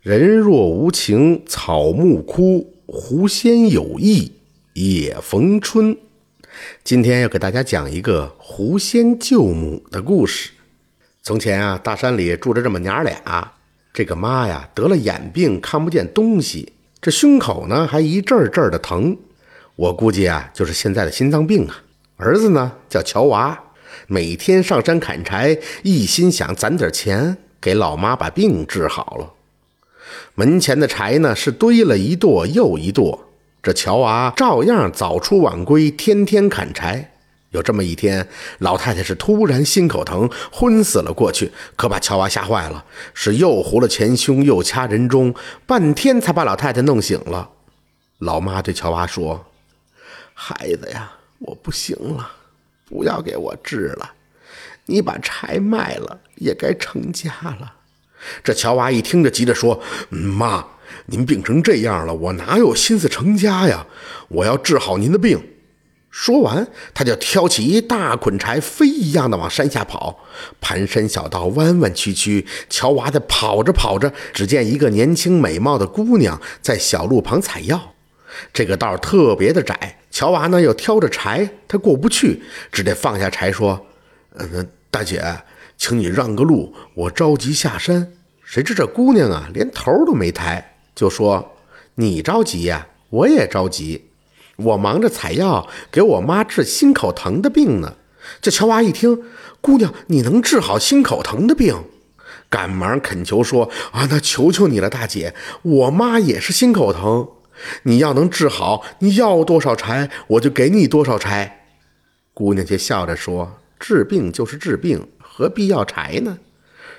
人若无情草木枯，狐仙有意也逢春。今天要给大家讲一个狐仙救母的故事。从前啊，大山里住着这么娘俩，这个妈呀得了眼病，看不见东西，这胸口呢还一阵阵的疼。我估计啊，就是现在的心脏病啊。儿子呢叫乔娃，每天上山砍柴，一心想攒点钱给老妈把病治好了。门前的柴呢是堆了一垛又一垛，这乔娃照样早出晚归，天天砍柴。有这么一天，老太太是突然心口疼，昏死了过去，可把乔娃吓坏了，是又糊了前胸，又掐人中，半天才把老太太弄醒了。老妈对乔娃说：“孩子呀。”我不行了，不要给我治了，你把柴卖了也该成家了。这乔娃一听着，急着说：“妈，您病成这样了，我哪有心思成家呀？我要治好您的病。”说完，他就挑起一大捆柴，飞一样的往山下跑。盘山小道弯弯曲曲，乔娃在跑着跑着，只见一个年轻美貌的姑娘在小路旁采药。这个道特别的窄。乔娃呢，又挑着柴，他过不去，只得放下柴说：“嗯，大姐，请你让个路，我着急下山。”谁知这姑娘啊，连头都没抬，就说：“你着急呀，我也着急，我忙着采药给我妈治心口疼的病呢。”这乔娃一听，姑娘你能治好心口疼的病，赶忙恳求说：“啊，那求求你了，大姐，我妈也是心口疼。”你要能治好，你要多少柴，我就给你多少柴。姑娘却笑着说：“治病就是治病，何必要柴呢？”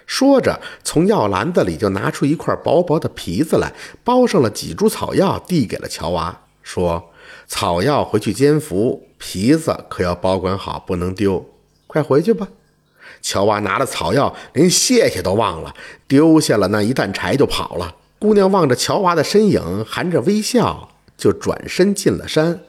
说着，从药篮子里就拿出一块薄薄的皮子来，包上了几株草药，递给了乔娃，说：“草药回去煎服，皮子可要保管好，不能丢。快回去吧。”乔娃拿了草药，连谢谢都忘了，丢下了那一担柴就跑了。姑娘望着乔娃的身影，含着微笑，就转身进了山。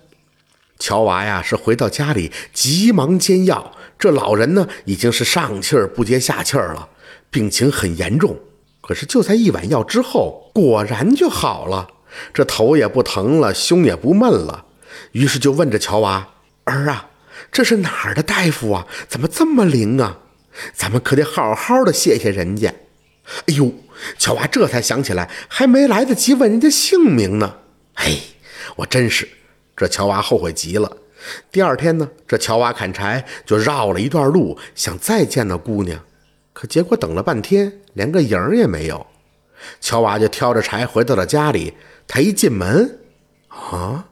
乔娃呀，是回到家里，急忙煎药。这老人呢，已经是上气儿不接下气儿了，病情很严重。可是就在一碗药之后，果然就好了，这头也不疼了，胸也不闷了。于是就问着乔娃：“儿啊，这是哪儿的大夫啊？怎么这么灵啊？咱们可得好好的谢谢人家。”哎呦，乔娃这才想起来，还没来得及问人家姓名呢。嘿，我真是……这乔娃后悔极了。第二天呢，这乔娃砍柴就绕了一段路，想再见到姑娘，可结果等了半天，连个影儿也没有。乔娃就挑着柴回到了家里。他一进门，啊，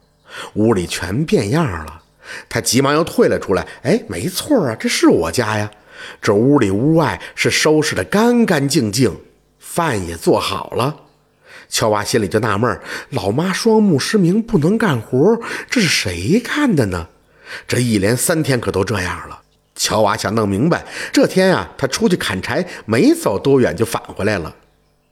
屋里全变样了。他急忙又退了出来。哎，没错啊，这是我家呀。这屋里屋外是收拾的干干净净，饭也做好了。乔娃心里就纳闷老妈双目失明，不能干活，这是谁干的呢？这一连三天可都这样了。乔娃想弄明白，这天啊，他出去砍柴，没走多远就返回来了。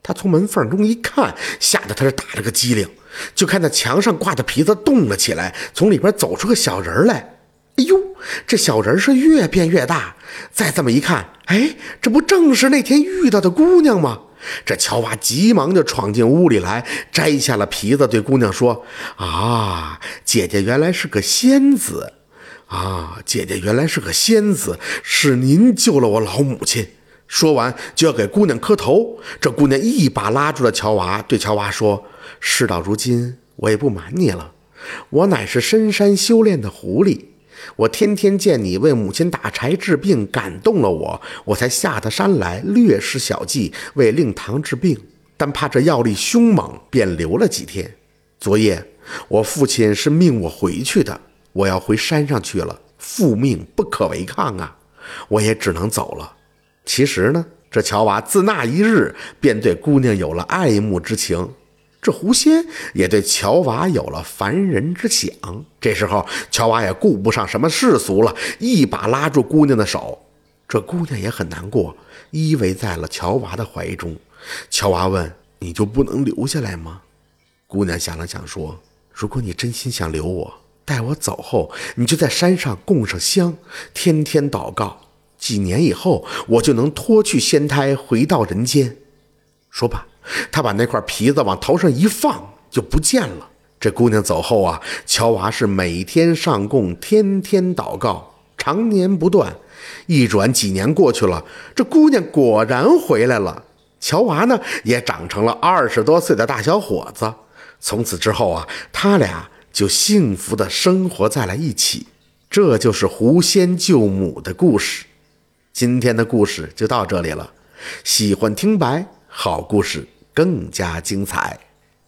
他从门缝中一看，吓得他是打了个激灵，就看那墙上挂的皮子动了起来，从里边走出个小人来。哎呦，这小人是越变越大。再这么一看，哎，这不正是那天遇到的姑娘吗？这乔娃急忙就闯进屋里来，摘下了皮子，对姑娘说：“啊，姐姐原来是个仙子，啊，姐姐原来是个仙子，是您救了我老母亲。”说完就要给姑娘磕头，这姑娘一把拉住了乔娃，对乔娃说：“事到如今，我也不瞒你了，我乃是深山修炼的狐狸。”我天天见你为母亲打柴治病，感动了我，我才下得山来，略施小计为令堂治病。但怕这药力凶猛，便留了几天。昨夜我父亲是命我回去的，我要回山上去了，父命不可违抗啊！我也只能走了。其实呢，这乔娃自那一日便对姑娘有了爱慕之情。这狐仙也对乔娃有了凡人之想。这时候，乔娃也顾不上什么世俗了，一把拉住姑娘的手。这姑娘也很难过，依偎在了乔娃的怀中。乔娃问：“你就不能留下来吗？”姑娘想了想说：“如果你真心想留我，待我走后，你就在山上供上香，天天祷告。几年以后，我就能脱去仙胎，回到人间。”说罢。他把那块皮子往头上一放，就不见了。这姑娘走后啊，乔娃是每天上供，天天祷告，常年不断。一转几年过去了，这姑娘果然回来了。乔娃呢，也长成了二十多岁的大小伙子。从此之后啊，他俩就幸福的生活在了一起。这就是狐仙救母的故事。今天的故事就到这里了。喜欢听白，好故事更加精彩。